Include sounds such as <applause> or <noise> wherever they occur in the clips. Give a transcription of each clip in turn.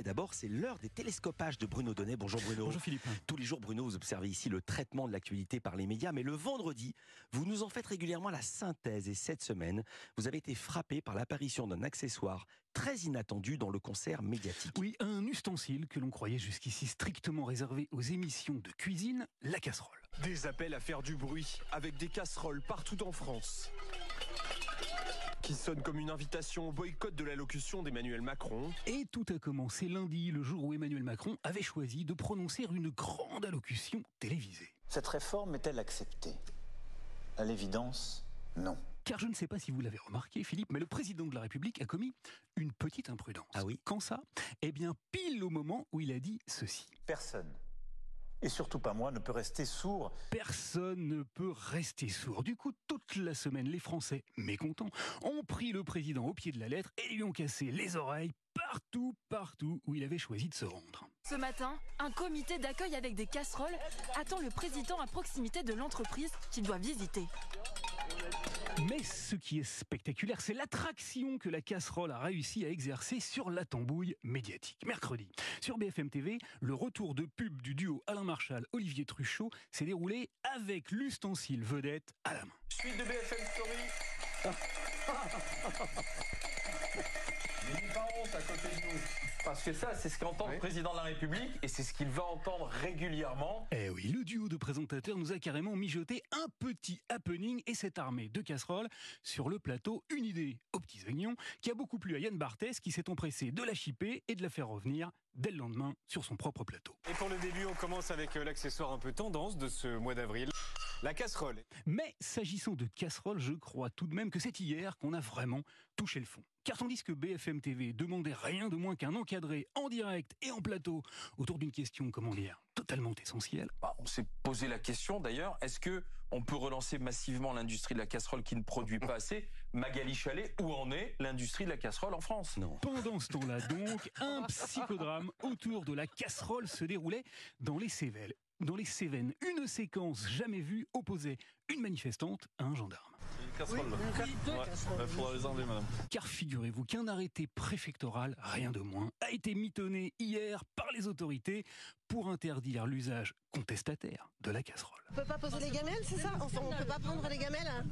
mais d'abord, c'est l'heure des télescopages de Bruno Donnet. Bonjour Bruno. Bonjour Philippe. Tous les jours, Bruno, vous observez ici le traitement de l'actualité par les médias, mais le vendredi, vous nous en faites régulièrement la synthèse. Et cette semaine, vous avez été frappé par l'apparition d'un accessoire très inattendu dans le concert médiatique. Oui, un ustensile que l'on croyait jusqu'ici strictement réservé aux émissions de cuisine, la casserole. Des appels à faire du bruit avec des casseroles partout en France qui sonne comme une invitation au boycott de l'allocution d'Emmanuel Macron. Et tout a commencé lundi, le jour où Emmanuel Macron avait choisi de prononcer une grande allocution télévisée. Cette réforme est-elle acceptée? À l'évidence, non. Car je ne sais pas si vous l'avez remarqué, Philippe, mais le président de la République a commis une petite imprudence. Ah oui? Quand ça? Eh bien, pile au moment où il a dit ceci. Personne et surtout pas moi, ne peut rester sourd. Personne ne peut rester sourd. Du coup, toute la semaine, les Français, mécontents, ont pris le président au pied de la lettre et lui ont cassé les oreilles partout, partout où il avait choisi de se rendre. Ce matin, un comité d'accueil avec des casseroles attend le président à proximité de l'entreprise qu'il doit visiter. Mais ce qui est spectaculaire, c'est l'attraction que la casserole a réussi à exercer sur la tambouille médiatique. Mercredi, sur BFM TV, le retour de pub du duo Alain Marchal, Olivier Truchot s'est déroulé avec l'ustensile vedette à la main. Suite de BFM Story. <laughs> pas honte à côté de nous. Parce que ça, c'est ce qu'entend le président de la République et c'est ce qu'il va entendre régulièrement. Eh oui, le duo de présentateurs nous a carrément mijoté un petit happening et cette armée de casseroles sur le plateau. Une idée aux petits oignons qui a beaucoup plu à Yann Barthès qui s'est empressé de la chipper et de la faire revenir dès le lendemain sur son propre plateau. Et pour le début, on commence avec euh, l'accessoire un peu tendance de ce mois d'avril. La casserole. Mais s'agissant de casserole, je crois tout de même que c'est hier qu'on a vraiment touché le fond. Car tandis que BFM TV demandait rien de moins qu'un encadré en direct et en plateau autour d'une question, comment dire, totalement essentielle. Bah, on s'est posé la question d'ailleurs, est-ce que on peut relancer massivement l'industrie de la casserole qui ne produit pas assez? Magali Chalet, où en est l'industrie de la casserole en France? Non. Pendant ce temps-là donc, un psychodrame autour de la casserole se déroulait dans les Cévennes dans les Cévennes, une séquence jamais vue opposait une manifestante à un gendarme. Oui, deux casseroles. Il faudra les enlever, madame. Car figurez-vous qu'un arrêté préfectoral, rien de moins, a été mitonné hier par les autorités pour interdire l'usage contestataire de la casserole. On peut pas poser les gamelles, c'est ça? Enfin, on peut pas prendre les gamelles hein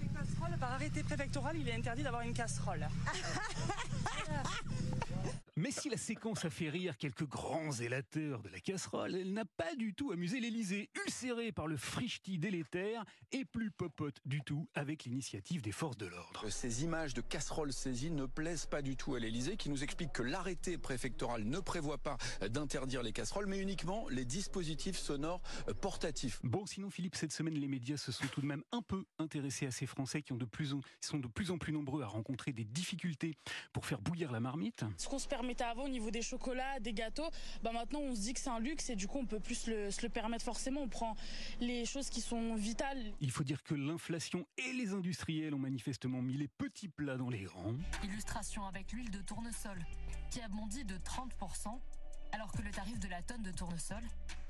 Par arrêté préfectoral, il est interdit d'avoir une casserole. <laughs> Si la séquence a fait rire quelques grands zélateurs de la casserole, elle n'a pas du tout amusé l'Elysée, ulcéré par le frichti délétère et plus popote du tout avec l'initiative des forces de l'ordre. Ces images de casseroles saisies ne plaisent pas du tout à l'Elysée, qui nous explique que l'arrêté préfectoral ne prévoit pas d'interdire les casseroles, mais uniquement les dispositifs sonores portatifs. Bon, sinon Philippe, cette semaine, les médias se sont tout de même un peu intéressés à ces Français qui ont de plus en, sont de plus en plus nombreux à rencontrer des difficultés pour faire bouillir la marmite. Ce qu'on se permettait avant au niveau des chocolats, des gâteaux, bah maintenant on se dit que c'est un luxe et du coup on peut plus le, se le permettre forcément. On prend les choses qui sont vitales. Il faut dire que l'inflation et les industriels ont manifestement mis les petits plats dans les grands. Illustration avec l'huile de tournesol qui a bondi de 30% alors que le tarif de la tonne de tournesol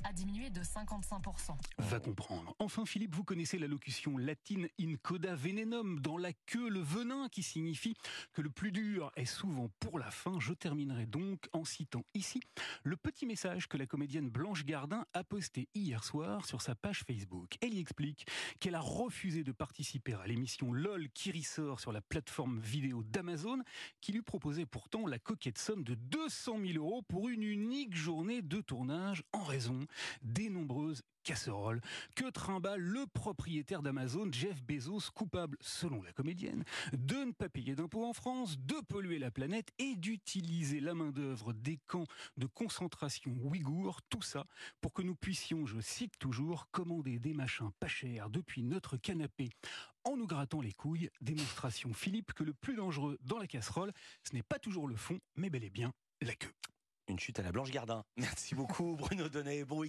a diminué de 55%. Va comprendre. Enfin, Philippe, vous connaissez l'allocution latine in coda venenum, dans la queue le venin, qui signifie que le plus dur est souvent pour la fin. Je terminerai donc en citant ici le petit message que la comédienne Blanche Gardin a posté hier soir sur sa page Facebook. Elle y explique qu'elle a refusé de participer à l'émission LOL qui ressort sur la plateforme vidéo d'Amazon, qui lui proposait pourtant la coquette somme de 200 000 euros pour une unique journée de tournage en raison des nombreuses casseroles que trimballe le propriétaire d'Amazon, Jeff Bezos, coupable, selon la comédienne, de ne pas payer d'impôts en France, de polluer la planète et d'utiliser la main-d'œuvre des camps de concentration ouïghours, tout ça pour que nous puissions, je cite toujours, commander des machins pas chers depuis notre canapé en nous grattant les couilles. Démonstration, Philippe, que le plus dangereux dans la casserole, ce n'est pas toujours le fond, mais bel et bien la queue. Une chute à la Blanche Gardin. Merci beaucoup Bruno Donnet. Bon week